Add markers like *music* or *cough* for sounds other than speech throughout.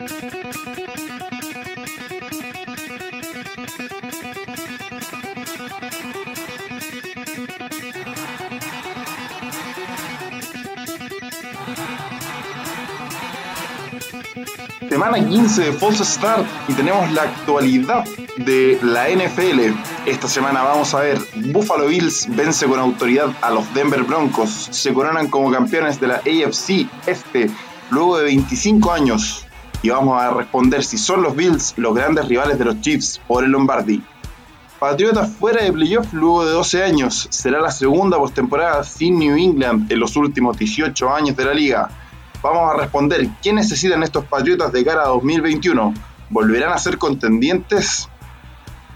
Semana 15 de False Start y tenemos la actualidad de la NFL. Esta semana vamos a ver Buffalo Bills vence con autoridad a los Denver Broncos, se coronan como campeones de la AFC este luego de 25 años y vamos a responder si son los Bills los grandes rivales de los Chiefs por el Lombardi. Patriotas fuera de playoff luego de 12 años. Será la segunda postemporada sin New England en los últimos 18 años de la liga. Vamos a responder qué necesitan estos Patriotas de cara a 2021. ¿Volverán a ser contendientes?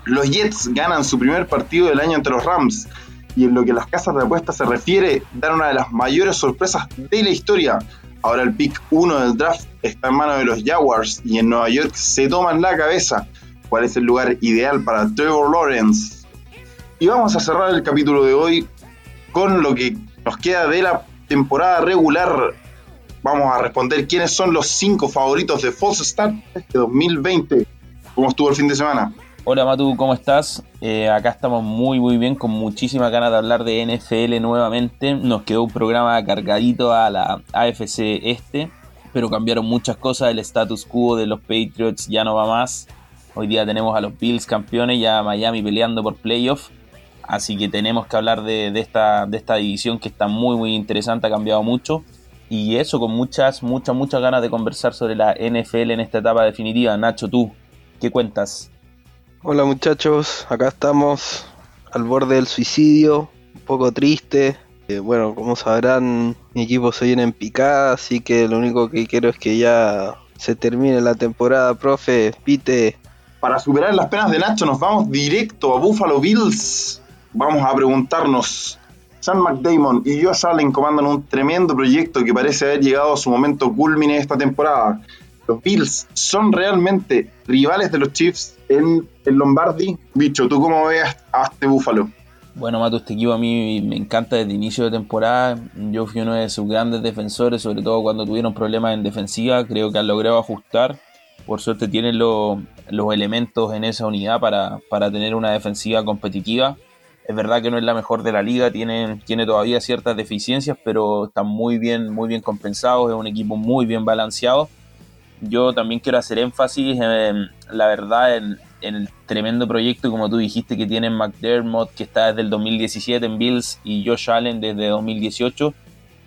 Los Jets ganan su primer partido del año entre los Rams. Y en lo que las casas de apuestas se refiere, dan una de las mayores sorpresas de la historia. Ahora el pick 1 del draft está en manos de los Jaguars y en Nueva York se toman la cabeza cuál es el lugar ideal para Trevor Lawrence. Y vamos a cerrar el capítulo de hoy con lo que nos queda de la temporada regular vamos a responder quiénes son los cinco favoritos de False Start este 2020. ¿Cómo estuvo el fin de semana? Hola Matu, ¿cómo estás? Eh, acá estamos muy muy bien, con muchísimas ganas de hablar de NFL nuevamente. Nos quedó un programa cargadito a la AFC este, pero cambiaron muchas cosas. El status quo de los Patriots ya no va más. Hoy día tenemos a los Bills campeones y a Miami peleando por playoff. Así que tenemos que hablar de, esta, de esta división que está muy muy interesante, ha cambiado mucho. Y eso, con muchas, muchas, muchas ganas de conversar sobre la NFL en esta etapa definitiva. Nacho, tú, ¿qué cuentas? Hola muchachos, acá estamos al borde del suicidio, un poco triste. Eh, bueno, como sabrán, mi equipo se viene en picada, así que lo único que quiero es que ya se termine la temporada, profe. Pite. Para superar las penas de Nacho, nos vamos directo a Buffalo Bills. Vamos a preguntarnos Sean McDamon y Josh Allen comandan un tremendo proyecto que parece haber llegado a su momento culmine esta temporada. Los Bills son realmente rivales de los Chiefs en el Lombardi. Bicho, ¿tú cómo ves a este Búfalo? Bueno, Mato, este equipo a mí me encanta desde inicio de temporada. Yo fui uno de sus grandes defensores, sobre todo cuando tuvieron problemas en defensiva. Creo que han logrado ajustar. Por suerte tienen los elementos en esa unidad para, para tener una defensiva competitiva. Es verdad que no es la mejor de la liga, tiene, tiene todavía ciertas deficiencias, pero están muy bien, muy bien compensados, es un equipo muy bien balanceado. Yo también quiero hacer énfasis, en, la verdad, en, el tremendo proyecto, como tú dijiste, que tienen McDermott, que está desde el 2017 en Bills, y Josh Allen desde 2018.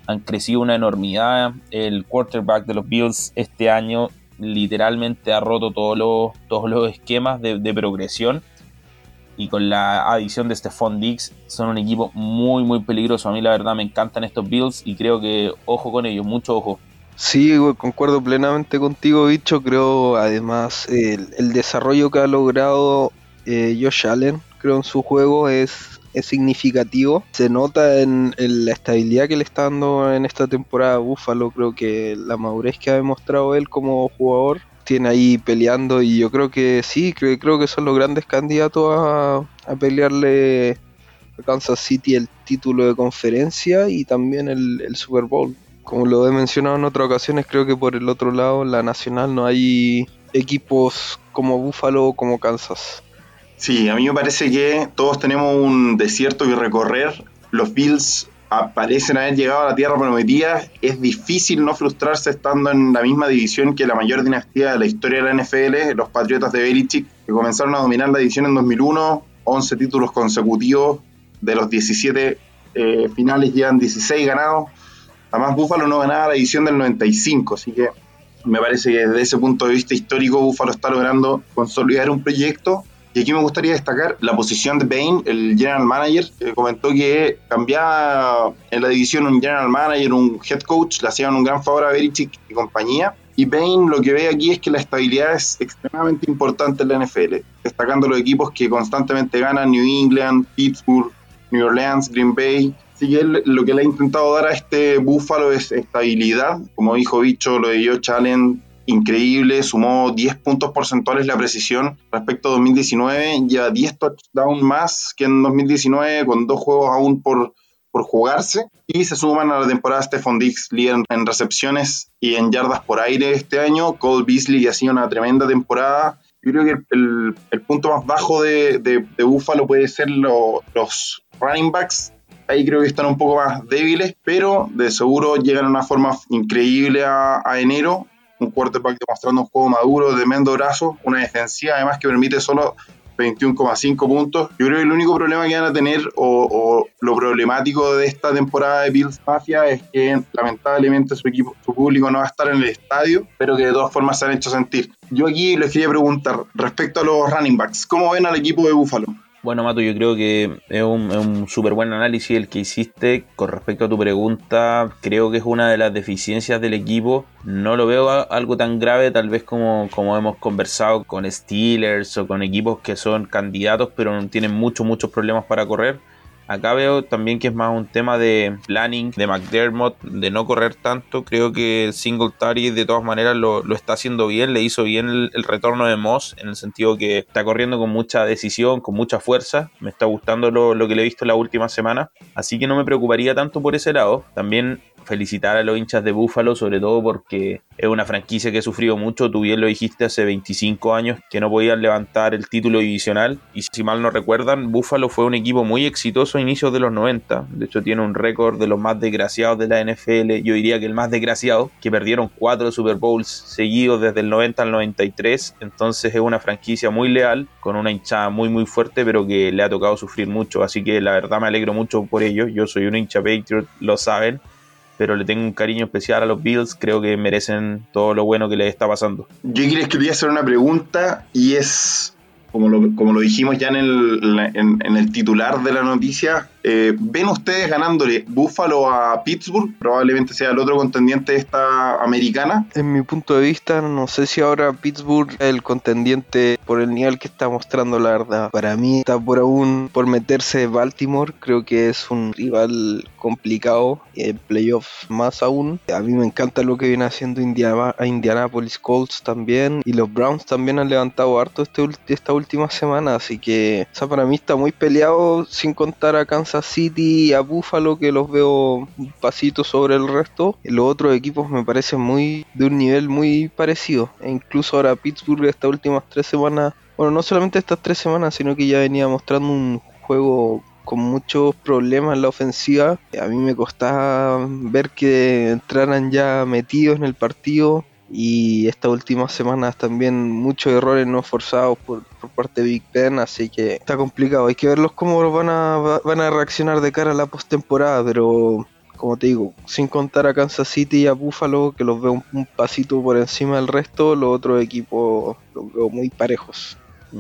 Han crecido una enormidad. El quarterback de los Bills este año literalmente ha roto todos los, todos los esquemas de, de progresión y con la adición de Stephon Diggs son un equipo muy muy peligroso. A mí la verdad me encantan estos Bills y creo que ojo con ellos, mucho ojo. Sí, concuerdo plenamente contigo, bicho. Creo además el, desarrollo que ha logrado eh, Josh Allen, creo en su juego es, es significativo. Se nota en, la estabilidad que le está dando en esta temporada a Buffalo. Creo que la madurez que ha demostrado él como jugador tiene ahí peleando y yo creo que sí, creo, creo que son los grandes candidatos a, pelearle a Kansas City el título de conferencia y también el, Super Bowl. Como lo he mencionado en otras ocasiones, creo que por el otro lado, la nacional, no hay equipos como Buffalo o como Kansas. Sí, a mí me parece que todos tenemos un desierto que recorrer. Los Bills parecen haber llegado a la tierra prometida, es difícil no frustrarse estando en la misma división que la mayor dinastía de la historia de la NFL, los Patriotas de Belichick, que comenzaron a dominar la división en 2001, 11 títulos consecutivos, de los 17 eh, finales llevan 16 ganados. Además, Buffalo no ganaba la división del 95, así que me parece que desde ese punto de vista histórico, Buffalo está logrando consolidar un proyecto y aquí me gustaría destacar la posición de Bain, el general manager, que comentó que cambiaba en la división un general manager, un head coach, le hacían un gran favor a Belichick y compañía. Y Bain lo que ve aquí es que la estabilidad es extremadamente importante en la NFL, destacando los equipos que constantemente ganan, New England, Pittsburgh, New Orleans, Green Bay. Así que lo que le ha intentado dar a este Búfalo es estabilidad, como dijo Bicho, lo de Joe Allen increíble, sumó 10 puntos porcentuales la precisión respecto a 2019, ya 10 touchdowns más que en 2019, con dos juegos aún por, por jugarse y se suman a la temporada Stephon Diggs, líder en recepciones y en yardas por aire este año. Cole Beasley ha sido una tremenda temporada. Yo creo que el, punto más bajo de, de, puede ser los running backs. Ahí creo que están un poco más débiles, pero de seguro llegan a una forma increíble a, enero un quarterback demostrando un juego maduro, tremendo brazo, una defensiva además que permite solo 21,5 puntos. Yo creo que el único problema que van a tener o, lo problemático de esta temporada de Bills Mafia es que lamentablemente su equipo, su público no va a estar en el estadio, pero que de todas formas se han hecho sentir. Yo aquí les quería preguntar respecto a los running backs, ¿cómo ven al equipo de Buffalo? Bueno, Mato, yo creo que es un, súper buen análisis el que hiciste con respecto a tu pregunta. Creo que es una de las deficiencias del equipo. No lo veo algo tan grave, tal vez como, como hemos conversado con Steelers o con equipos que son candidatos, pero tienen muchos, muchos problemas para correr. Acá veo también que es más un tema de planning de McDermott, de no correr tanto. Creo que Singletary de todas maneras lo, está haciendo bien, le hizo bien el, retorno de Moss, en el sentido que está corriendo con mucha decisión, con mucha fuerza. Me está gustando lo, lo que le he visto la última semana. Así que no me preocuparía tanto por ese lado. También felicitar a los hinchas de Búfalo, sobre todo porque es una franquicia que ha sufrido mucho. Tú bien lo dijiste hace 25 años que no podían levantar el título divisional. Y si mal no recuerdan, Búfalo fue un equipo muy exitoso a inicios de los 90. De hecho, tiene un récord de los más desgraciados de la NFL. Yo diría que el más desgraciado, que perdieron cuatro Super Bowls seguidos desde el 90 al 93. Entonces es una franquicia muy leal, con una hinchada muy, muy fuerte, pero que le ha tocado sufrir mucho. Así que la verdad me alegro mucho por ello. Yo soy un hincha Patriot, lo saben pero le tengo un cariño especial a los Bills, creo que merecen todo lo bueno que les está pasando. Yo quería hacer una pregunta y es, como lo, como lo dijimos ya en el, en el titular de la noticia, eh, ¿Ven ustedes ganándole Buffalo a Pittsburgh? Probablemente sea el otro contendiente de esta americana. En mi punto de vista, no sé si ahora Pittsburgh es el contendiente por el nivel que está mostrando, la verdad. Para mí está por aún por meterse Baltimore. Creo que es un rival complicado, en playoffs más aún. A mí me encanta lo que viene haciendo Indiana, Indianapolis Colts también. Y los Browns también han levantado harto este, esta última semana. Así que, o para mí está muy peleado sin contar a Kansas City a Buffalo que los veo un pasito sobre el resto. Los otros equipos me parecen muy de un nivel muy parecido. E incluso ahora Pittsburgh estas últimas tres semanas, bueno, no solamente estas tres semanas, sino que ya venía mostrando un juego con muchos problemas en la ofensiva. A mí me costaba ver que entraran ya metidos en el partido y estas últimas semanas también muchos errores no forzados por, parte de Big Ben, así que está complicado. Hay que verlos cómo van a, van a reaccionar de cara a la postemporada, pero como te digo, sin contar a Kansas City y a Buffalo, que los veo un, pasito por encima del resto, los otros equipos los veo muy parejos.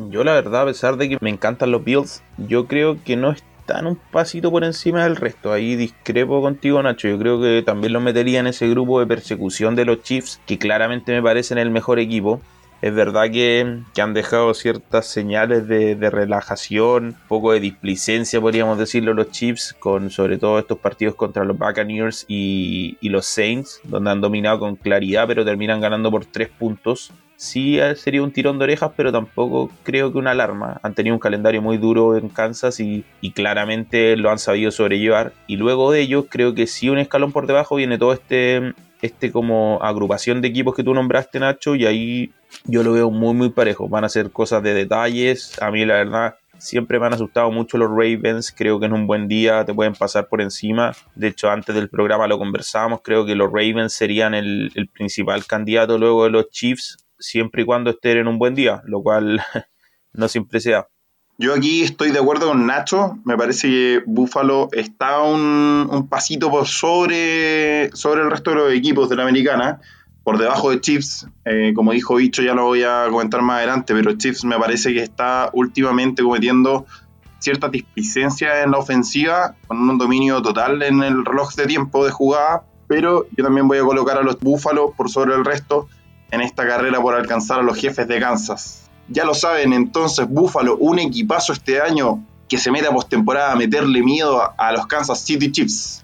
Yo la verdad, a pesar de que me encantan los Bills, yo creo que no es están un pasito por encima del resto. Ahí discrepo contigo, Nacho. Yo creo que también lo metería en ese grupo de persecución de los Chiefs, que claramente me parecen el mejor equipo. Es verdad que, han dejado ciertas señales de, relajación, un poco de displicencia, podríamos decirlo, los Chiefs, con sobre todo estos partidos contra los Buccaneers y, y los Saints, donde han dominado con claridad, pero terminan ganando por tres puntos sí eh, sería un tirón de orejas, pero tampoco creo que una alarma. Han tenido un calendario muy duro en Kansas y, claramente lo han sabido sobrellevar. Y luego de ellos, creo que sí un escalón por debajo viene todo este, este como agrupación de equipos que tú nombraste, Nacho, y ahí yo lo veo muy, muy parejo. Van a ser cosas de detalles. A mí, la verdad, Siempre me han asustado mucho los Ravens, creo que en un buen día te pueden pasar por encima. De hecho, antes del programa lo conversábamos, creo que los Ravens serían el, principal candidato luego de los Chiefs siempre y cuando estén en un buen día, lo cual *laughs* no siempre sea. Yo aquí estoy de acuerdo con Nacho. Me parece que Buffalo está un, pasito por sobre, sobre el resto de los equipos de la americana. Por debajo de Chiefs, eh, como dijo Bicho, ya lo voy a comentar más adelante, pero Chiefs me parece que está últimamente cometiendo cierta displicencia en la ofensiva, con un dominio total en el reloj de tiempo de jugada. Pero yo también voy a colocar a los Buffalo por sobre el resto en esta carrera por alcanzar a los jefes de Kansas. Ya lo saben, entonces Buffalo, un equipazo este año que se mete a postemporada a meterle miedo a, los Kansas City Chiefs.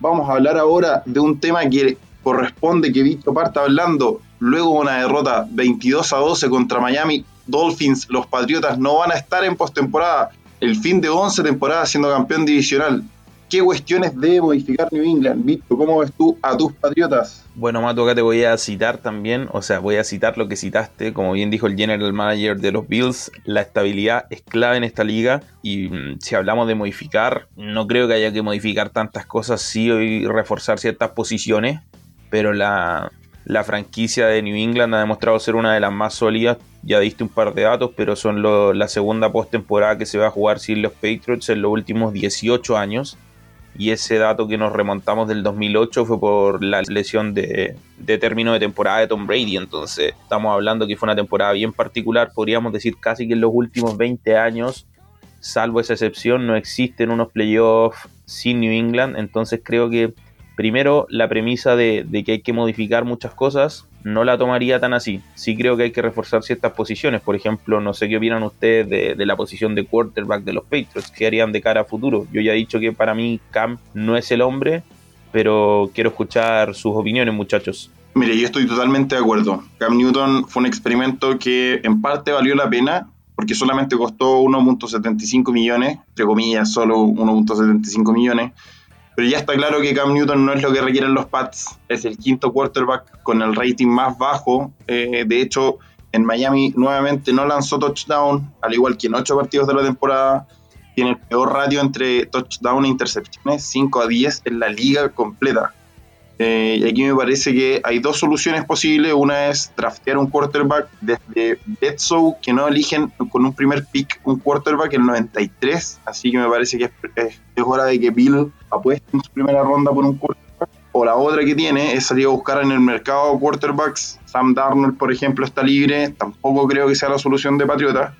Vamos a hablar ahora de un tema que corresponde que Víctor parta hablando. Luego una derrota 22 a 12 contra Miami Dolphins, los Patriotas no van a estar en postemporada. El fin de 11 temporadas siendo campeón divisional. ¿Qué cuestiones debe modificar New England? Víctor, ¿cómo ves tú a tus Patriotas? Bueno, Mato, acá te voy a citar también, o sea, voy a citar lo que citaste, como bien dijo el general manager de los Bills, la estabilidad es clave en esta liga y mm, si hablamos de modificar, no creo que haya que modificar tantas cosas, sí hoy reforzar ciertas posiciones, pero la, la franquicia de New England ha demostrado ser una de las más sólidas. Ya diste un par de datos, pero son la segunda postemporada que se va a jugar sin los Patriots en los últimos 18 años y ese dato que nos remontamos del 2008 fue por la lesión de, término de temporada de Tom Brady. Entonces, estamos hablando que fue una temporada bien particular, podríamos decir casi que en los últimos 20 años, salvo esa excepción, no existen unos playoffs sin New England. Entonces, creo que primero la premisa de, de que hay que modificar muchas cosas no la tomaría tan así. Sí creo que hay que reforzar ciertas posiciones. Por ejemplo, no sé qué opinan ustedes de, la posición de quarterback de los Patriots. ¿Qué harían de cara a futuro? Yo ya he dicho que para mí Cam no es el hombre, pero quiero escuchar sus opiniones, muchachos. Mire, yo estoy totalmente de acuerdo. Cam Newton fue un experimento que en parte valió la pena porque solamente costó 1.75 millones, entre comillas, solo 1.75 millones pero ya está claro que Cam Newton no es lo que requieren los Pats. Es el quinto quarterback con el rating más bajo. Eh, de hecho, en Miami nuevamente no lanzó touchdown, al igual que en ocho partidos de la temporada. Tiene el peor ratio entre touchdown e intercepciones, 5 a 10 en la liga completa. Eh, y aquí me parece que hay dos soluciones posibles. Una es draftear un quarterback desde Bledsoe, que no eligen con un primer pick un quarterback en el 93. Así que me parece que es, es, hora de que Bill apueste en su primera ronda por un quarterback. O la otra que tiene es salir a buscar en el mercado quarterbacks. Sam Darnold, por ejemplo, está libre. Tampoco creo que sea la solución de Patriota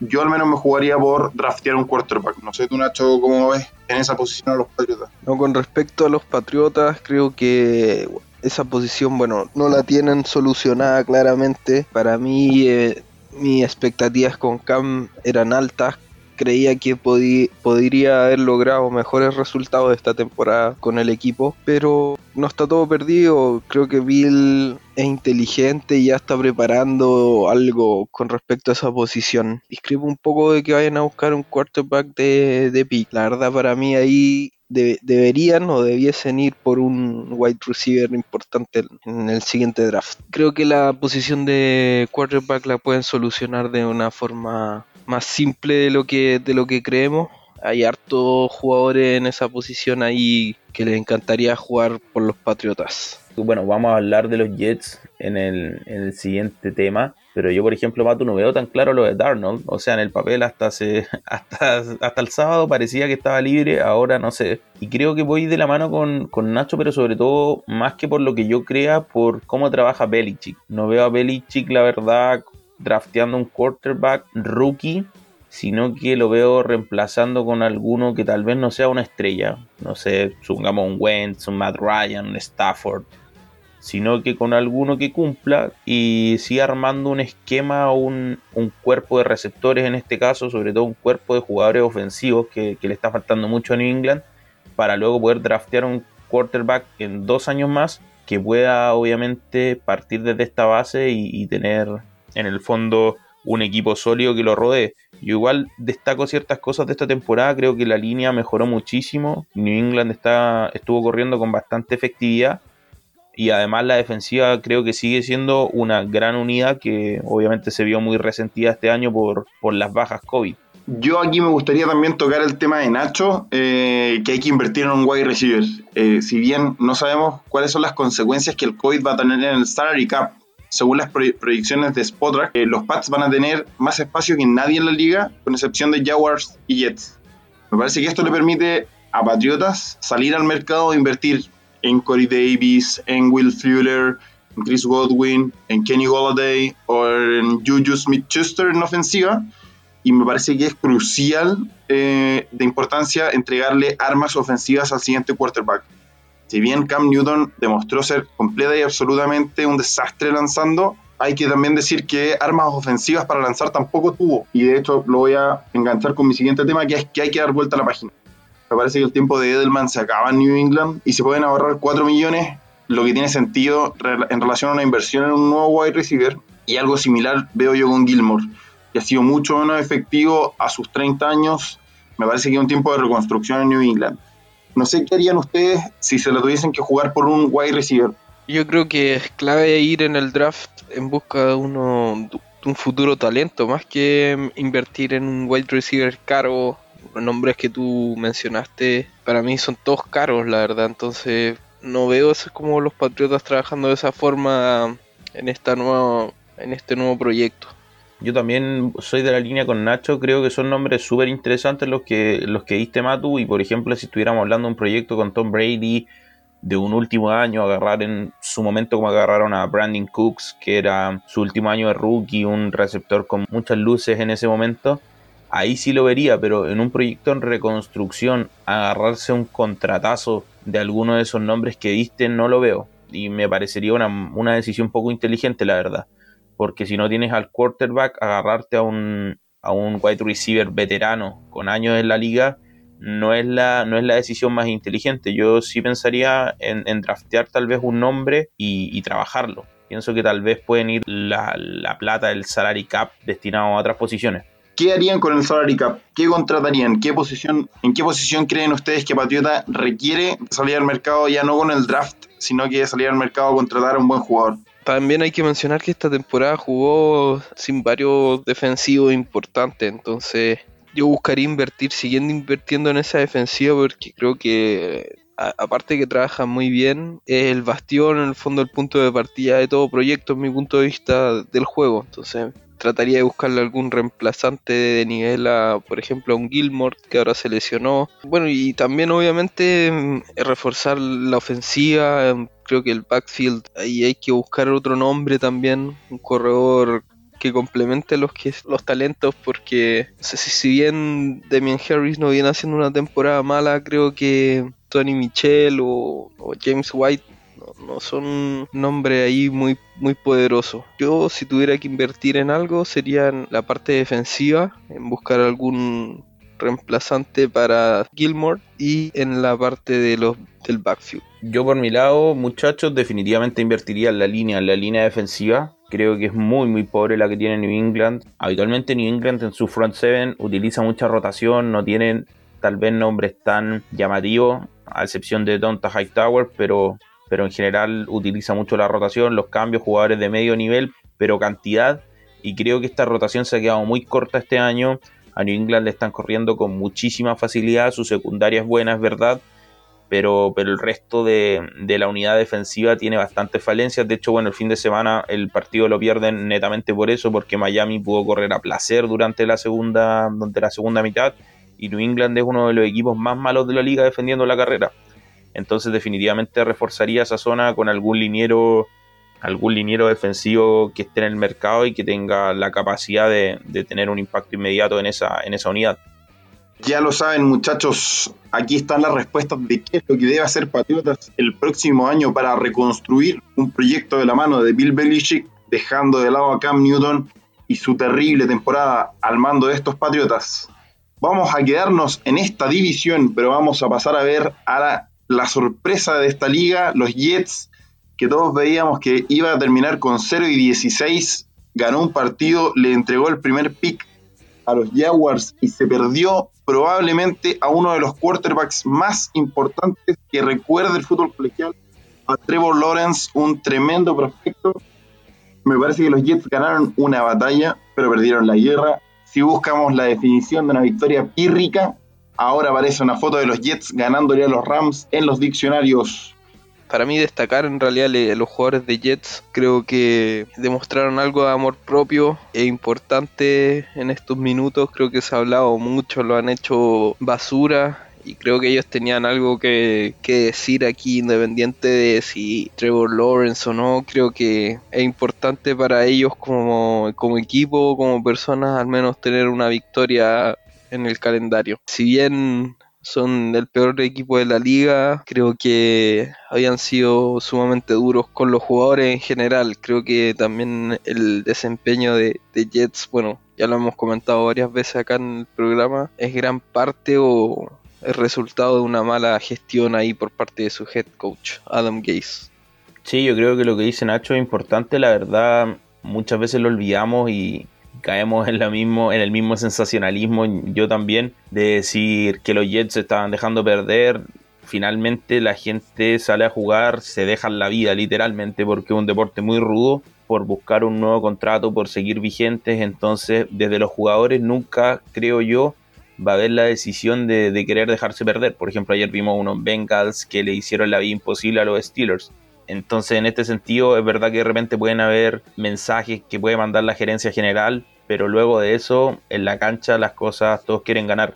yo al menos me jugaría por draftear un quarterback. No sé tú, Nacho, cómo ves en esa posición a los Patriotas. No, con respecto a los Patriotas, creo que esa posición, bueno, no la tienen solucionada claramente. Para mí, eh, mis expectativas con Cam eran altas creía que podría haber logrado mejores resultados esta temporada con el equipo, pero no está todo perdido. Creo que Bill es inteligente y ya está preparando algo con respecto a esa posición. Discrepo un poco de que vayan a buscar un quarterback de, de pick. La verdad, para mí ahí deberían o debiesen ir por un wide receiver importante en el siguiente draft. Creo que la posición de quarterback la pueden solucionar de una forma más simple de lo que, de lo que creemos. Hay hartos jugadores en esa posición ahí que les encantaría jugar por los Patriotas. Bueno, vamos a hablar de los Jets en el, en el siguiente tema. Pero yo, por ejemplo, Mato, no veo tan claro lo de Darnold. O sea, en el papel hasta, se, *laughs* hasta, hasta el sábado parecía que estaba libre, ahora no sé. Y creo que voy de la mano con, con, Nacho, pero sobre todo, más que por lo que yo crea, por cómo trabaja Belichick. No veo a Belichick, la verdad, drafteando un quarterback rookie, sino que lo veo reemplazando con alguno que tal vez no sea una estrella. No sé, supongamos un Wentz, un Matt Ryan, un Stafford. Sino que con alguno que cumpla y siga armando un esquema o un, cuerpo de receptores en este caso, sobre todo un cuerpo de jugadores ofensivos que, le está faltando mucho a New England, para luego poder draftear un quarterback en dos años más que pueda obviamente partir desde esta base y tener en el fondo un equipo sólido que lo rodee. Yo igual destaco ciertas cosas de esta temporada, creo que la línea mejoró muchísimo, New England está, estuvo corriendo con bastante efectividad y además la defensiva creo que sigue siendo una gran unidad que obviamente se vio muy resentida este año por, por las bajas COVID. Yo aquí me gustaría también tocar el tema de Nacho, eh, que hay que invertir en un wide receiver. Eh, si bien no sabemos cuáles son las consecuencias que el COVID va a tener en el salary cap, según las proyecciones de Spotrack, eh, los Pats van a tener más espacio que nadie en la liga, con excepción de Jaguars y Jets. Me parece que esto le permite a Patriotas salir al mercado e invertir en Corey Davis, en Will Fuller, en Chris Godwin, en Kenny Golladay o en Juju Smith-Schuster en ofensiva. Y me parece que es crucial eh, de importancia entregarle armas ofensivas al siguiente quarterback. Si bien Cam Newton demostró ser completa y absolutamente un desastre lanzando, hay que también decir que armas ofensivas para lanzar tampoco tuvo. Y de hecho lo voy a enganchar con mi siguiente tema, que es que hay que dar vuelta a la página. Me parece que el tiempo de Edelman se acaba en New England y se pueden ahorrar 4 millones, lo que tiene sentido en relación a una inversión en un nuevo wide receiver. Y algo similar veo yo con Gilmore, que ha sido mucho menos efectivo a sus 30 años. Me parece que es un tiempo de reconstrucción en New England. No sé qué harían ustedes si se lo tuviesen que jugar por un wide receiver. Yo creo que es clave ir en el draft en busca de uno un futuro talento, más que invertir en un wide receiver caro. Los nombres que tú mencionaste, para mí son todos caros, la verdad. Entonces, no veo eso como los Patriotas trabajando de esa forma en esta nueva, en este nuevo proyecto. Yo también soy de la línea con Nacho, creo que son nombres súper interesantes los que, los que diste Matu y por ejemplo si estuviéramos hablando de un proyecto con Tom Brady de un último año, agarrar en su momento como agarraron a Brandon Cooks, que era su último año de rookie, un receptor con muchas luces en ese momento, ahí sí lo vería, pero en un proyecto en reconstrucción, agarrarse un contratazo de alguno de esos nombres que diste, no lo veo. Y me parecería una, una decisión poco inteligente, la verdad porque si no tienes al quarterback, agarrarte a un, a un wide receiver veterano con años en la liga no es la, no es la decisión más inteligente. Yo sí pensaría en, draftear tal vez un nombre y, trabajarlo. Pienso que tal vez pueden ir la, la plata del salary cap destinado a otras posiciones. ¿Qué harían con el salary cap? ¿Qué contratarían? ¿Qué posición, ¿En qué posición creen ustedes que Patriota requiere salir al mercado ya no con el draft, sino que salir al mercado a contratar a un buen jugador? También hay que mencionar que esta temporada jugó sin varios defensivos importantes, entonces yo buscaría invertir, siguiendo invirtiendo en esa defensiva porque creo que aparte que trabaja muy bien, es el bastión en el fondo el punto de partida de todo proyecto, en mi punto de vista del juego. Entonces trataría de buscarle algún reemplazante de nivel a, por ejemplo, a un Gilmore que ahora se lesionó. Bueno, y también obviamente mm, reforzar la ofensiva. Em, creo que el backfield, ahí hay que buscar otro nombre también, un corredor que complemente los que los talentos porque si, bien Demian Harris no viene haciendo una temporada mala creo que Tony Michel o James White no son un nombre ahí muy, muy poderoso. Yo si tuviera que invertir en algo sería en la parte defensiva, en buscar algún reemplazante para Gilmore y en la parte de los del backfield. Yo por mi lado, muchachos, definitivamente invertiría en la línea, en la línea defensiva. Creo que es muy muy pobre la que tiene New England. Habitualmente New England en su front seven utiliza mucha rotación, no tienen tal vez nombres tan llamativos, a excepción de Donta Hightower, pero pero en general utiliza mucho la rotación, los cambios, jugadores de medio nivel, pero cantidad. Y creo que esta rotación se ha quedado muy corta este año. A New England le están corriendo con muchísima facilidad, su secundaria es buena, es verdad, pero, pero el resto de, de, la unidad defensiva tiene bastantes falencias. De hecho, bueno, el fin de semana el partido lo pierden netamente por eso, porque Miami pudo correr a placer durante la segunda, durante la segunda mitad, y New England es uno de los equipos más malos de la liga defendiendo la carrera. Entonces definitivamente reforzaría esa zona con algún liniero, algún liniero defensivo que esté en el mercado y que tenga la capacidad de, tener un impacto inmediato en esa, en esa unidad. Ya lo saben muchachos, aquí están las respuestas de qué es lo que debe hacer Patriotas el próximo año para reconstruir un proyecto de la mano de Bill Belichick, dejando de lado a Cam Newton y su terrible temporada al mando de estos Patriotas. Vamos a quedarnos en esta división, pero vamos a pasar a ver a la sorpresa de esta liga, los Jets, que todos veíamos que iba a terminar con 0 y 16, ganó un partido, le entregó el primer pick a los Jaguars y se perdió probablemente a uno de los quarterbacks más importantes que recuerda el fútbol colegial, a Trevor Lawrence, un tremendo prospecto. Me parece que los Jets ganaron una batalla, pero perdieron la guerra. Si buscamos la definición de una victoria pírrica, Ahora aparece una foto de los Jets ganándole a los Rams en los diccionarios. Para mí destacar en realidad los jugadores de Jets creo que demostraron algo de amor propio e importante en estos minutos. Creo que se ha hablado mucho, lo han hecho basura y creo que ellos tenían algo que, decir aquí, independiente de si Trevor Lawrence o no. Creo que es importante para ellos como, como equipo, como personas, al menos tener una victoria en el calendario. Si bien son el peor equipo de la liga. Creo que habían sido sumamente duros con los jugadores en general. Creo que también el desempeño de, Jets, bueno, ya lo hemos comentado varias veces acá en el programa, es gran parte o el resultado de una mala gestión ahí por parte de su head coach, Adam Gase. Sí, yo creo que lo que dice Nacho es importante, la verdad muchas veces lo olvidamos y, caemos en, lo mismo, en el mismo sensacionalismo, yo también, de decir que los Jets estaban dejando perder. finalmente la gente sale a jugar, se dejan la vida literalmente porque es un deporte muy rudo por buscar un nuevo contrato, por seguir vigentes, entonces desde los jugadores nunca, creo yo, va a haber la decisión de, querer dejarse perder. Por ejemplo, ayer vimos unos Bengals que le hicieron la vida imposible a los Steelers. Entonces, en este sentido, es verdad que de repente pueden haber mensajes que puede mandar la gerencia general, pero luego de eso, en la cancha las cosas todos quieren ganar.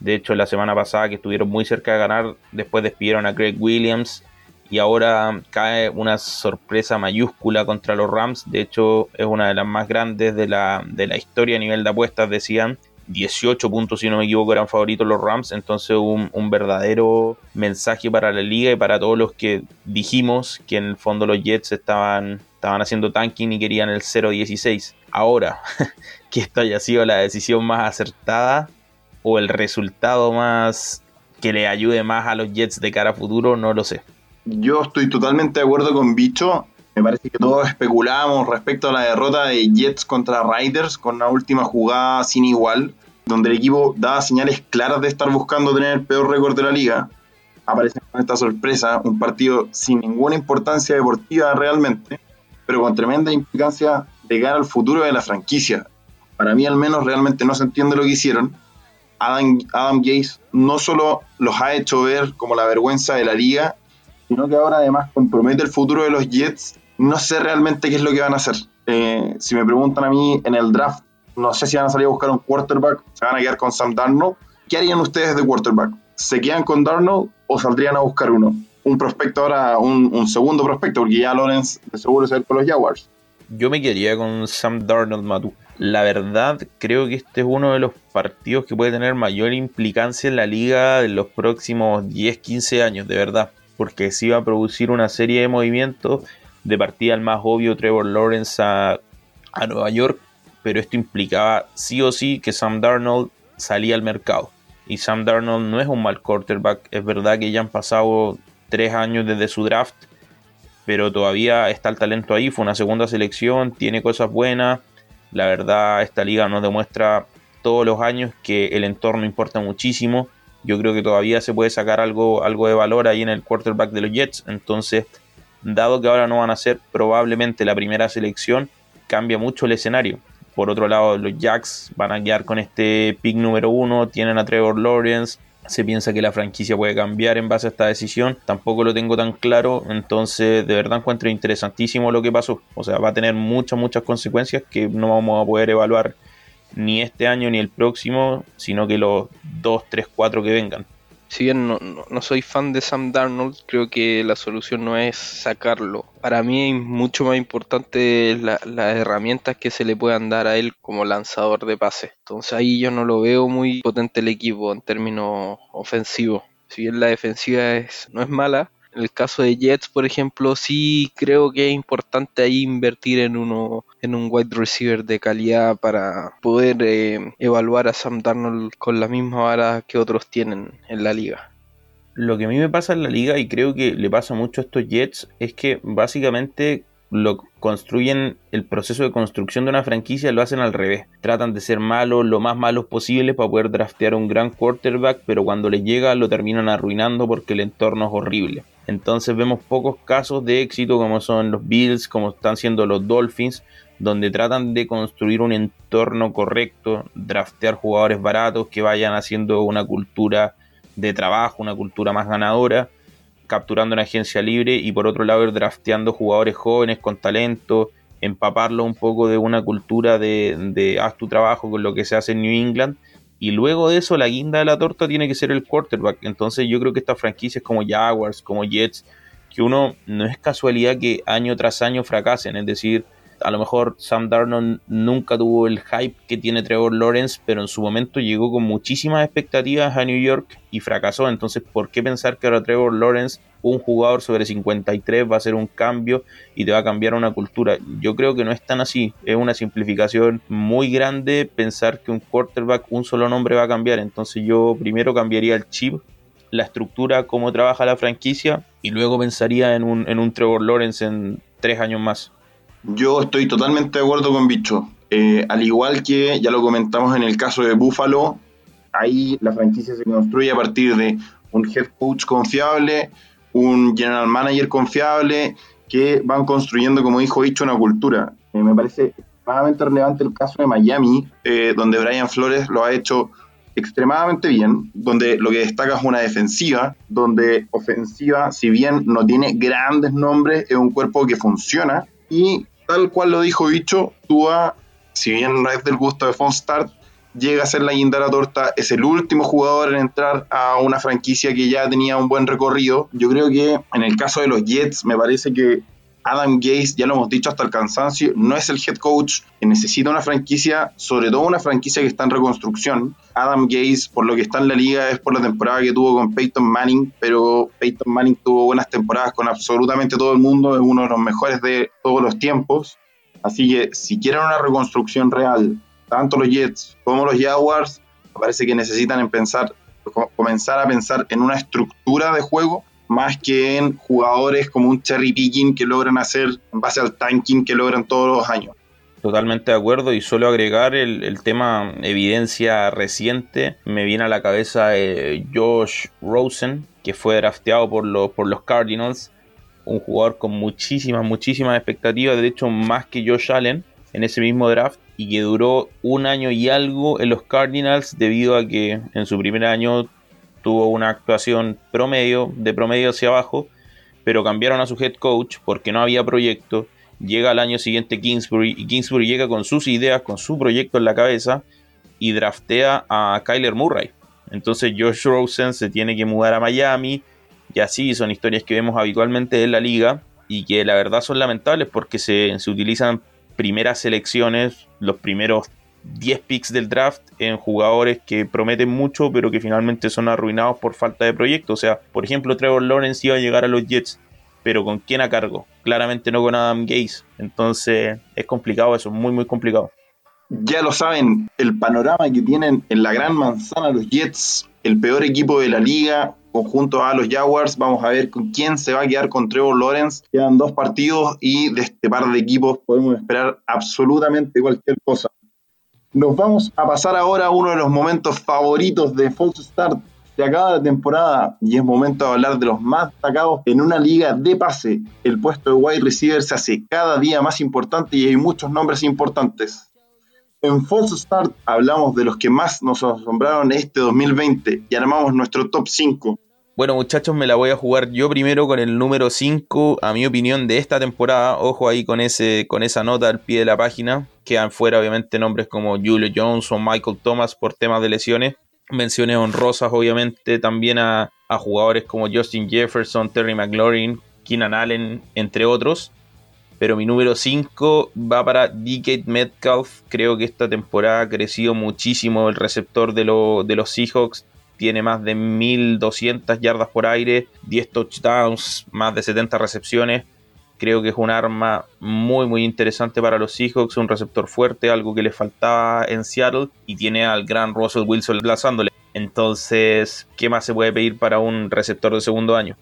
De hecho, la semana pasada que estuvieron muy cerca de ganar, después despidieron a Greg Williams y ahora cae una sorpresa mayúscula contra los Rams. De hecho, es una de las más grandes de la, de la historia a nivel de apuestas, decían. 18 puntos, si no me equivoco, eran favoritos los Rams. Entonces, un, un, verdadero mensaje para la liga y para todos los que dijimos que en el fondo los Jets estaban, estaban haciendo tanking y querían el 0-16. Ahora, *laughs* que esto haya sido la decisión más acertada o el resultado más que le ayude más a los Jets de cara a futuro, no lo sé. Yo estoy totalmente de acuerdo con Bicho me parece que todos especulábamos respecto a la derrota de Jets contra Riders con una última jugada sin igual, donde el equipo daba señales claras de estar buscando tener el peor récord de la liga. Aparece con esta sorpresa, un partido sin ninguna importancia deportiva realmente, pero con tremenda implicancia de cara al futuro de la franquicia. Para mí al menos realmente no se entiende lo que hicieron. Adam, Adam Gates no solo los ha hecho ver como la vergüenza de la liga, sino que ahora además compromete el futuro de los Jets no sé realmente qué es lo que van a hacer. Eh, si me preguntan a mí en el draft, no sé si van a salir a buscar un quarterback, se van a quedar con Sam Darnold. ¿Qué harían ustedes de quarterback? ¿Se quedan con Darnold o saldrían a buscar uno? Un prospecto ahora, un, segundo prospecto, porque ya Lawrence de seguro se va con los Jaguars. Yo me quedaría con Sam Darnold, Matu. La verdad, creo que este es uno de los partidos que puede tener mayor implicancia en la liga en los próximos 10-15 años, de verdad. Porque si va a producir una serie de movimientos de partida el más obvio Trevor Lawrence a, Nueva York, pero esto implicaba sí o sí que Sam Darnold salía al mercado. Y Sam Darnold no es un mal quarterback, es verdad que ya han pasado tres años desde su draft, pero todavía está el talento ahí, fue una segunda selección, tiene cosas buenas. La verdad, esta liga nos demuestra todos los años que el entorno importa muchísimo. Yo creo que todavía se puede sacar algo, algo de valor ahí en el quarterback de los Jets. Entonces, dado que ahora no van a ser probablemente la primera selección, cambia mucho el escenario. Por otro lado, los Jacks van a quedar con este pick número uno, tienen a Trevor Lawrence, se piensa que la franquicia puede cambiar en base a esta decisión, tampoco lo tengo tan claro, entonces de verdad encuentro interesantísimo lo que pasó, o sea, va a tener muchas, muchas consecuencias que no vamos a poder evaluar ni este año ni el próximo, sino que los 2, 3, 4 que vengan si bien no, no, soy fan de Sam Darnold, creo que la solución no es sacarlo. Para mí es mucho más importante las herramientas que se le puedan dar a él como lanzador de pase. Entonces ahí yo no lo veo muy potente el equipo en términos ofensivos. Si bien la defensiva es, no es mala, en el caso de Jets, por ejemplo, sí creo que es importante ahí invertir en uno, en un wide receiver de calidad para poder eh, evaluar a Sam Darnold con la misma vara que otros tienen en la liga. Lo que a mí me pasa en la liga y creo que le pasa mucho a estos Jets es que básicamente lo construyen el proceso de construcción de una franquicia lo hacen al revés. Tratan de ser malos, lo más malos posible para poder draftear un gran quarterback, pero cuando les llega lo terminan arruinando porque el entorno es horrible. Entonces vemos pocos casos de éxito como son los Bills, como están siendo los Dolphins, donde tratan de construir un entorno correcto, draftear jugadores baratos que vayan haciendo una cultura de trabajo, una cultura más ganadora capturando una agencia libre y por otro lado ir drafteando jugadores jóvenes con talento, empaparlo un poco de una cultura de, de haz tu trabajo con lo que se hace en New England y luego de eso la guinda de la torta tiene que ser el quarterback. Entonces yo creo que estas franquicias como Jaguars, como Jets, que uno no es casualidad que año tras año fracasen, es decir, a lo mejor Sam Darnold nunca tuvo el hype que tiene Trevor Lawrence, pero en su momento llegó con muchísimas expectativas a New York y fracasó. Entonces, ¿por qué pensar que ahora Trevor Lawrence, un jugador sobre 53, va a hacer un cambio y te va a cambiar una cultura? Yo creo que no es tan así. Es una simplificación muy grande pensar que un quarterback, un solo nombre va a cambiar. Entonces, yo primero cambiaría el chip la estructura, cómo trabaja la franquicia y luego pensaría en un, en un Trevor Lawrence en tres años más. Yo estoy totalmente de acuerdo con Bicho. Eh, al igual que ya lo comentamos en el caso de Buffalo, ahí la franquicia se construye a partir de un head coach confiable, un general manager confiable, que van construyendo, como dijo Dicho, una cultura. Eh, me parece extremadamente relevante el caso de Miami, eh, donde Brian Flores lo ha hecho extremadamente bien, donde lo que destaca es una defensiva, donde ofensiva, si bien no tiene grandes nombres, es un cuerpo que funciona y tal cual lo dijo Bicho, Tua, si bien no es del gusto de Start, llega a ser la guinda de la torta, es el último jugador en entrar a una franquicia que ya tenía un buen recorrido. Yo creo que en el caso de los Jets, me parece que Adam Gaze, ya lo hemos dicho hasta el cansancio, no es el head coach que necesita una franquicia, sobre todo una franquicia que está en reconstrucción. Adam Gaze, por lo que está en la liga, es por la temporada que tuvo con Peyton Manning, pero Peyton Manning tuvo buenas temporadas con absolutamente todo el mundo, es uno de los mejores de todos los tiempos. Así que si quieren una reconstrucción real, tanto los Jets como los Jaguars, parece que necesitan pensar, comenzar a pensar en una estructura de juego más que en jugadores como un cherry picking que logran hacer en base al tanking que logran todos los años. Totalmente de acuerdo y solo agregar el, tema evidencia reciente, me viene a la cabeza eh, Josh Rosen, que fue drafteado por los, por los Cardinals, un jugador con muchísimas, muchísimas expectativas, de hecho más que Josh Allen en ese mismo draft y que duró un año y algo en los Cardinals debido a que en su primer año tuvo una actuación promedio, de promedio hacia abajo, pero cambiaron a su head coach porque no había proyecto. Llega al año siguiente Kingsbury y Kingsbury llega con sus ideas, con su proyecto en la cabeza y draftea a Kyler Murray. Entonces Josh Rosen se tiene que mudar a Miami y así son historias que vemos habitualmente en la liga y que la verdad son lamentables porque se, se utilizan primeras selecciones, los primeros 10 picks del draft en jugadores que prometen mucho, pero que finalmente son arruinados por falta de proyecto. O sea, por ejemplo, Trevor Lawrence iba a llegar a los Jets, pero ¿con quién a cargo? Claramente no con Adam Gaze. Entonces es complicado eso, muy, muy complicado. Ya lo saben, el panorama que tienen en la gran manzana los Jets, el peor equipo de la liga, conjunto a los Jaguars. Vamos a ver con quién se va a quedar con Trevor Lawrence. Quedan dos partidos y de este par de equipos podemos esperar absolutamente cualquier cosa. Nos vamos a pasar ahora a uno de los momentos favoritos de False Start. Se acaba la temporada y es momento de hablar de los más destacados en una liga de pase. El puesto de wide receiver se hace cada día más importante y hay muchos nombres importantes. En False Start hablamos de los que más nos asombraron este 2020 y armamos nuestro top 5. Bueno muchachos, me la voy a jugar yo primero con el número 5, a mi opinión, de esta temporada. Ojo ahí con, ese, con esa nota al pie de la página quedan fuera obviamente nombres como Julio Jones o Michael Thomas por temas de lesiones. Menciones honrosas obviamente también a, jugadores como Justin Jefferson, Terry McLaurin, Keenan Allen, entre otros. Pero mi número 5 va para DK Metcalf. Creo que esta temporada ha crecido muchísimo el receptor de, de los Seahawks. Tiene más de 1200 yardas por aire, 10 touchdowns, más de 70 recepciones Creo que es un arma muy muy interesante para los Seahawks, un receptor fuerte, algo que le faltaba en Seattle y tiene al gran Russell Wilson lanzándole. Entonces, ¿qué más se puede pedir para un receptor de segundo año?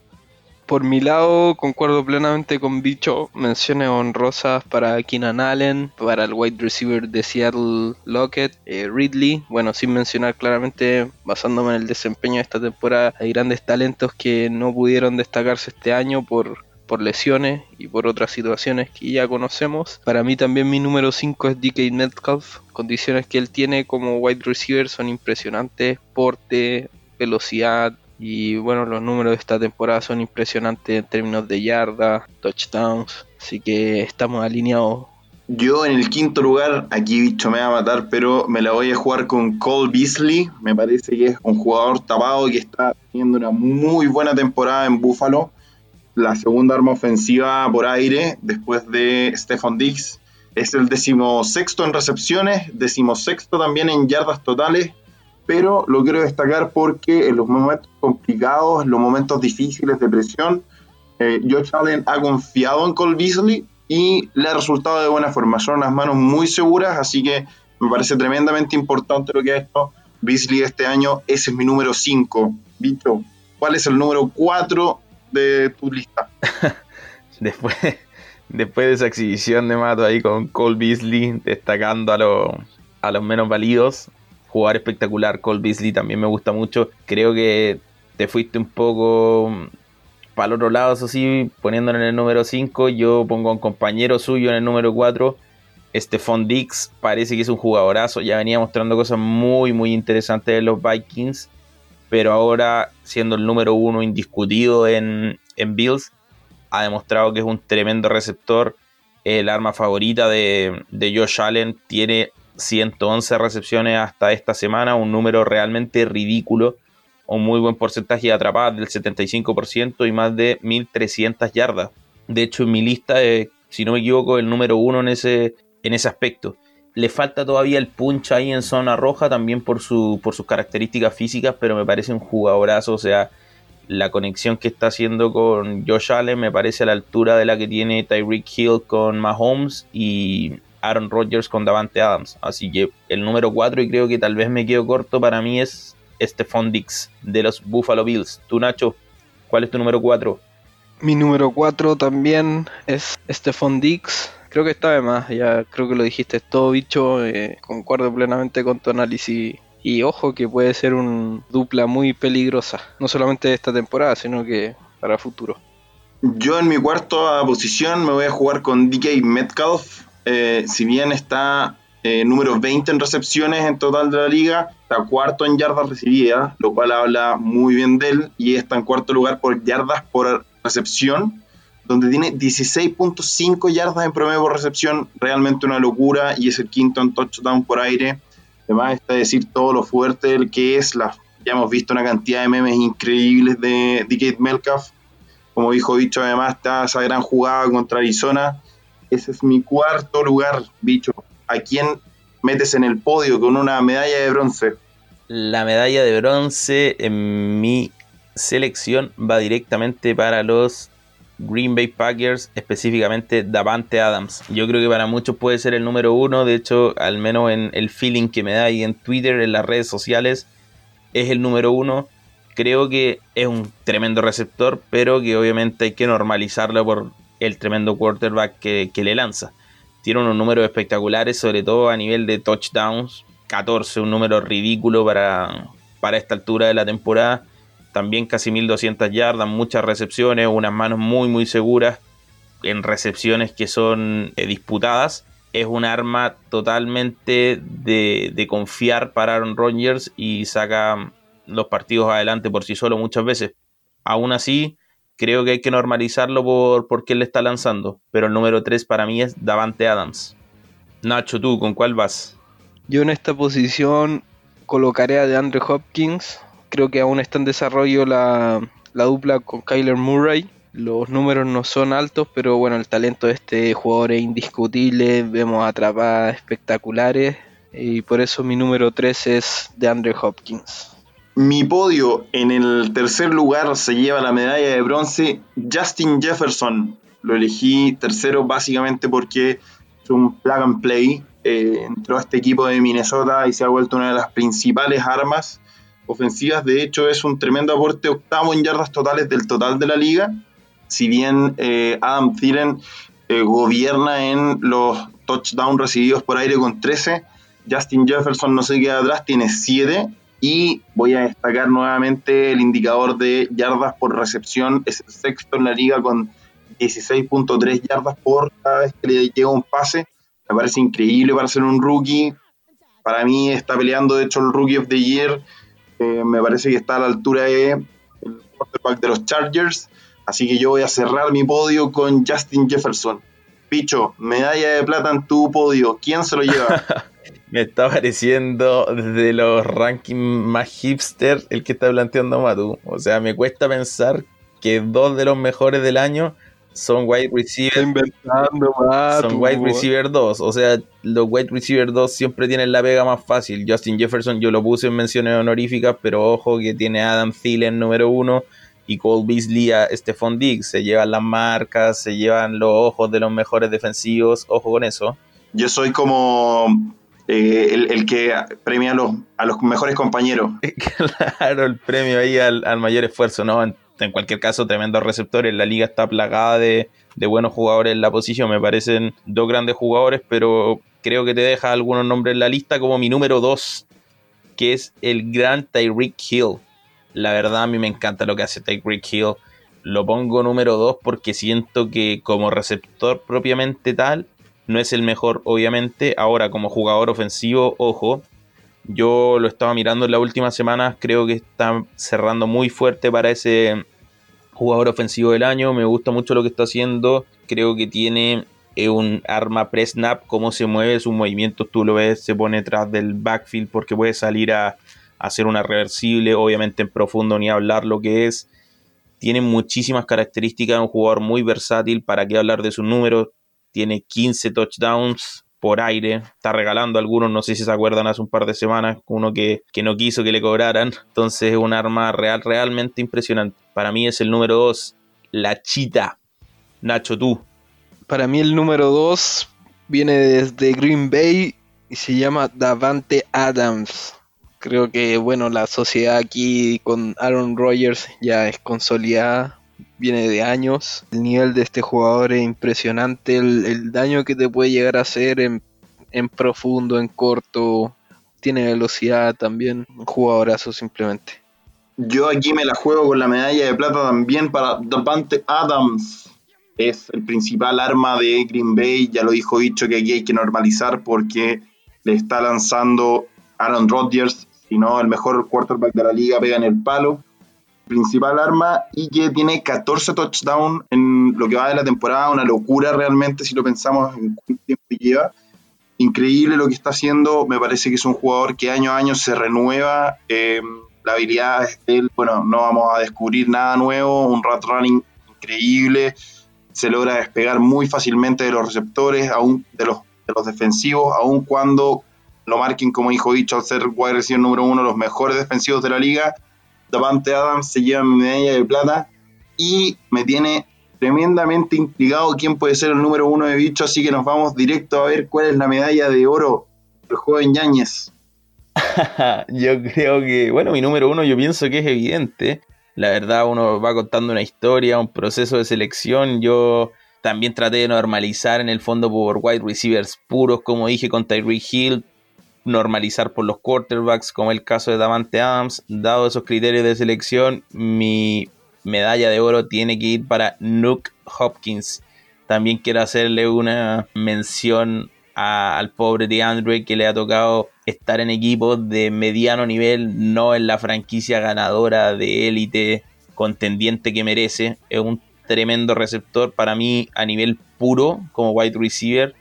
Por mi lado, concuerdo plenamente con Bicho. Menciones honrosas para Keenan Allen, para el wide receiver de Seattle Lockett, eh, Ridley. Bueno, sin mencionar claramente, basándome en el desempeño de esta temporada, hay grandes talentos que no pudieron destacarse este año por por lesiones y por otras situaciones que ya conocemos. Para mí también mi número 5 es DK Metcalf. Condiciones que él tiene como wide receiver son impresionantes. Porte, velocidad y bueno, los números de esta temporada son impresionantes en términos de yardas, touchdowns. Así que estamos alineados yo en el quinto lugar, aquí bicho me va a matar, pero me la voy a jugar con Cole Beasley. Me parece que es un jugador tapado que está teniendo una muy buena temporada en Buffalo la segunda arma ofensiva por aire después de Stefan Diggs. Es el decimosexto en recepciones, decimosexto también en yardas totales, pero lo quiero destacar porque en los momentos complicados, en los momentos difíciles de presión, eh, Josh Allen ha confiado en Cole Beasley y le ha resultado de buena forma. Son unas manos muy seguras, así que me parece tremendamente importante lo que ha hecho Beasley este año. Ese es mi número 5. Vito, ¿cuál es el número 4 de tu lista. *laughs* después, después de esa exhibición de Mato ahí con Cole Beasley, destacando a, a los menos válidos, jugar espectacular. Cole Beasley también me gusta mucho. Creo que te fuiste un poco para el otro lado, eso sí, poniéndolo en el número 5. Yo pongo a un compañero suyo en el número 4. Stephon Dix parece que es un jugadorazo. Ya venía mostrando cosas muy, muy interesantes de los Vikings. Pero ahora, siendo el número uno indiscutido en, en Bills, ha demostrado que es un tremendo receptor. El arma favorita de, de Josh Allen tiene 111 recepciones hasta esta semana, un número realmente ridículo un muy buen porcentaje de atrapadas del 75% y más de 1300 yardas. De hecho, en mi lista, si no me equivoco, el número uno en ese, en ese aspecto. Le falta todavía el punch ahí en zona roja, también por, su, por sus características físicas, pero me parece un jugadorazo. O sea, la conexión que está haciendo con Josh Allen me parece a la altura de la que tiene Tyreek Hill con Mahomes y Aaron Rodgers con Davante Adams. Así que el número 4, y creo que tal vez me quedo corto, para mí es Stephon Dix de los Buffalo Bills. Tú, Nacho, ¿cuál es tu número 4? Mi número 4 también es Stephon Dix. Creo que está de más, ya creo que lo dijiste todo, bicho. Eh, concuerdo plenamente con tu análisis. Y ojo que puede ser una dupla muy peligrosa, no solamente de esta temporada, sino que para futuro. Yo en mi cuarta posición me voy a jugar con DK Metcalf. Eh, si bien está eh, número 20 en recepciones en total de la liga, está cuarto en yardas recibidas, lo cual habla muy bien de él, y está en cuarto lugar por yardas por recepción, donde tiene 16.5 yardas en promedio por recepción, realmente una locura, y es el quinto en touchdown por aire. Además está decir todo lo fuerte del que es, la, ya hemos visto una cantidad de memes increíbles de DK Melcalf, como dijo dicho, además está esa gran jugada contra Arizona. Ese es mi cuarto lugar, bicho a quién metes en el podio con una medalla de bronce? La medalla de bronce en mi selección va directamente para los Green Bay Packers, específicamente Davante Adams. Yo creo que para muchos puede ser el número uno, de hecho, al menos en el feeling que me da ahí en Twitter, en las redes sociales, es el número uno. Creo que es un tremendo receptor, pero que obviamente hay que normalizarlo por el tremendo quarterback que, que le lanza tiene unos números espectaculares, sobre todo a nivel de touchdowns. 14, un número ridículo para, para esta altura de la temporada. También casi 1200 yardas, muchas recepciones, unas manos muy muy seguras en recepciones que son eh, disputadas. Es un arma totalmente de, de confiar para Aaron Rodgers y saca los partidos adelante por sí solo muchas veces. Aún así, creo que hay que normalizarlo por, por qué le está lanzando. Pero el número 3 para mí es Davante Adams. Nacho, ¿tú con cuál vas? Yo en esta posición colocaré a DeAndre Hopkins. Creo que aún está en desarrollo la, la dupla con Kyler Murray. Los números no son altos, pero bueno, el talento de este jugador es indiscutible. Vemos atrapadas espectaculares. Y por eso mi número 3 es DeAndre Hopkins. Mi podio en el tercer lugar se lleva la medalla de bronce Justin Jefferson. Lo elegí tercero básicamente porque es un plug and play. Eh, entró a este equipo de Minnesota y se ha vuelto una de las principales armas ofensivas. De hecho, es un tremendo aporte octavo en yardas totales del total de la liga. Si bien eh, Adam Thielen eh, gobierna en los touchdowns recibidos por aire con 13, Justin Jefferson no se queda atrás, tiene 7 y voy a destacar nuevamente el indicador de yardas por recepción, es el sexto en la liga con 16.3 yardas por cada vez que le llega un pase. Me parece increíble para ser un rookie. Para mí está peleando, de hecho, el Rookie of the Year. Eh, me parece que está a la altura de el quarterback de los Chargers. Así que yo voy a cerrar mi podio con Justin Jefferson. Picho, medalla de plata en tu podio. ¿Quién se lo lleva? *laughs* me está pareciendo de los rankings más hipster el que está planteando Matu. O sea, me cuesta pensar que dos de los mejores del año son wide receiver. son wide receiver 2. O sea, los wide receiver 2 siempre tienen la pega más fácil. Justin Jefferson yo lo puse en menciones honoríficas, pero ojo que tiene Adam Thielen número uno y Cole Beasley a Stephon Diggs. Se llevan las marcas, se llevan los ojos de los mejores defensivos. Ojo con eso. Yo soy como eh, el, que premia a los, mejores compañeros. *laughs* Claro, el premio ahí al, mayor esfuerzo, ¿no? En, cualquier caso, tremendos receptores. La liga está plagada de, buenos jugadores en la posición. Me parecen dos grandes jugadores, pero creo que te deja algunos nombres en la lista, como mi número dos, que es el gran Tyreek Hill. La verdad a mí me encanta lo que hace Tyreek Hill. Lo pongo número 2 porque siento que como receptor propiamente tal, no es el mejor obviamente. Ahora como jugador ofensivo, ojo, yo lo estaba mirando en las últimas semanas, creo que está cerrando muy fuerte para ese jugador ofensivo del año. Me gusta mucho lo que está haciendo. Creo que tiene eh, un arma pre-snap, cómo se mueve, sus movimientos, tú lo ves, se pone detrás del backfield porque puede salir a, hacer una reversible, obviamente en profundo ni hablar lo que es. Tiene muchísimas características, un jugador muy versátil, para qué hablar de sus números. Tiene 15 touchdowns por aire, está regalando algunos, no sé si se acuerdan hace un par de semanas, uno que, que no quiso que le cobraran. Entonces es un arma real, realmente impresionante. Para mí es el número 2, la chita. Nacho, tú. Para mí el número 2 viene desde Green Bay y se llama Davante Adams. Creo que, bueno, la sociedad aquí con Aaron Rodgers ya es consolidada, viene de años. El nivel de este jugador es impresionante, el, daño que te puede llegar a hacer en, profundo, en corto. Tiene velocidad también, un jugadorazo simplemente. Yo aquí me la juego con la medalla de plata también para Davante Adams. Es el principal arma de Green Bay, ya lo dijo dicho que aquí hay que normalizar porque le está lanzando Aaron Rodgers sino el mejor quarterback de la liga, pega en el palo, principal arma y que tiene 14 touchdowns en lo que va de la temporada, una locura realmente si lo pensamos en cuánto tiempo lleva. Increíble lo que está haciendo, me parece que es un jugador que año a año se renueva. Eh, la habilidad de él, bueno, no vamos a descubrir nada nuevo, un rat running increíble, se logra despegar muy fácilmente de los receptores, aún de los, de los defensivos, aun cuando lo marquen como hijo dicho al ser wide receiver número uno, los mejores defensivos de la liga. Davante Adams se lleva mi medalla de plata y me tiene tremendamente intrigado quién puede ser el número uno de bicho, así que nos vamos directo a ver cuál es la medalla de oro del joven Yáñez. *laughs* yo creo que, bueno, mi número uno yo pienso que es evidente. La verdad, uno va contando una historia, un proceso de selección. Yo también traté de normalizar en el fondo por wide receivers puros, como dije, con Tyreek Hill normalizar por los quarterbacks, como el caso de Davante Adams. Dado esos criterios de selección, mi medalla de oro tiene que ir para Nuke Hopkins. También quiero hacerle una mención al pobre DeAndre que le ha tocado estar en equipos de mediano nivel, no en la franquicia ganadora de élite contendiente que merece. Es un tremendo receptor para mí a nivel puro como wide receiver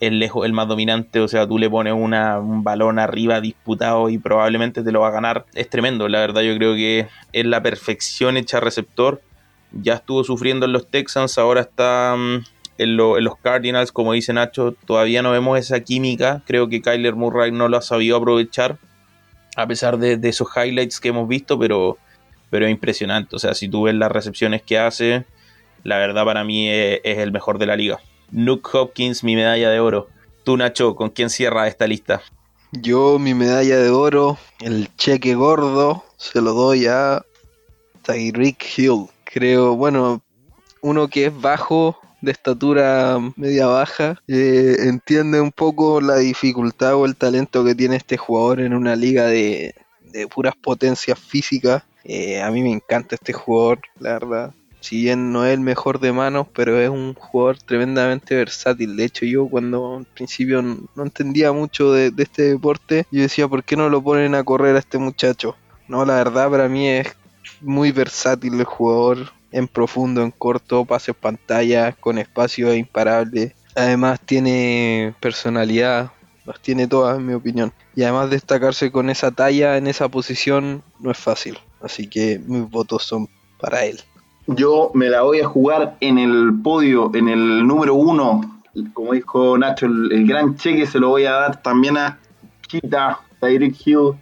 el, lejos, el más dominante, o sea, tú le pones un balón arriba disputado y probablemente te lo va a ganar. Es tremendo, la verdad yo creo que es la perfección hecha receptor. Ya estuvo sufriendo en los Texans, ahora está mm, en, los Cardinals, como dice Nacho, todavía no vemos esa química. Creo que Kyler Murray no lo ha sabido aprovechar, a pesar de, esos highlights que hemos visto, pero, pero es impresionante. O sea, si tú ves las recepciones que hace, la verdad para mí es el mejor de la liga. Nuke Hopkins, mi medalla de oro. Tú, Nacho, ¿con quién cierra esta lista? Yo, mi medalla de oro, el cheque gordo, se lo doy a Tyreek Hill. Creo, bueno, uno que es bajo, de estatura media baja, eh, entiende un poco la dificultad o el talento que tiene este jugador en una liga de, puras potencias físicas. Eh, a mí me encanta este jugador, la verdad si bien no es el mejor de manos, pero es un jugador tremendamente versátil. De hecho, yo cuando al principio no entendía mucho de, este deporte, yo decía, ¿por qué no lo ponen a correr a este muchacho? No, la verdad para mí es muy versátil el jugador, en profundo, en corto, pases pantalla, con espacio imparable. Además tiene personalidad, las tiene todas en mi opinión. Y además destacarse con esa talla en esa posición no es fácil. Así que mis votos son para él. Yo me la voy a jugar en el podio, en el número uno. Como dijo Nacho, el, gran cheque se lo voy a dar también a Kita, Tyreek Hill.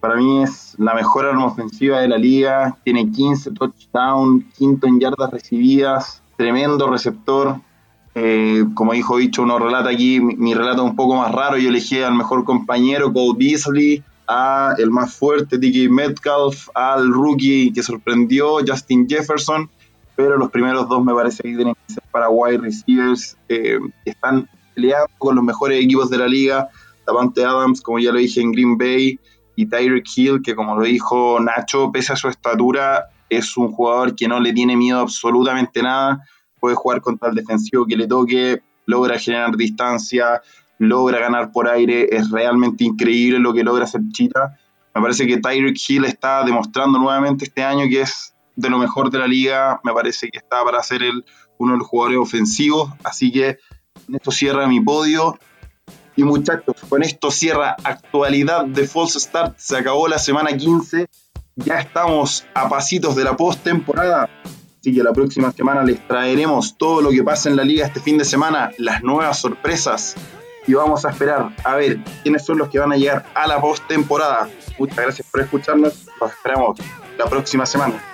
Para mí es la mejor arma ofensiva de la liga. Tiene 15 touchdowns, quinto en yardas recibidas. Tremendo receptor. Eh, como dijo dicho, uno relata aquí, mi, mi, relato un poco más raro. Yo elegí al mejor compañero, Cole Beasley a el más fuerte, DK Metcalf, al rookie que sorprendió, Justin Jefferson, pero los primeros dos me parece que tienen que ser para wide receivers, eh, están peleando con los mejores equipos de la liga, Davante Adams, como ya lo dije en Green Bay, y Tyreek Hill, que como lo dijo Nacho, pese a su estatura, es un jugador que no le tiene miedo absolutamente nada, puede jugar contra el defensivo que le toque, logra generar distancia, logra ganar por aire, es realmente increíble lo que logra hacer Chita. Me parece que Tyreek Hill está demostrando nuevamente este año que es de lo mejor de la liga, me parece que está para ser el, uno de los jugadores ofensivos, así que esto cierra mi podio. Y muchachos, con esto cierra actualidad de False Start. Se acabó la semana 15. Ya estamos a pasitos de la postemporada. Así que la próxima semana les traeremos todo lo que pasa en la liga este fin de semana, las nuevas sorpresas. Y vamos a esperar a ver quiénes son los que van a llegar a la postemporada. Muchas gracias por escucharnos. Los esperamos la próxima semana.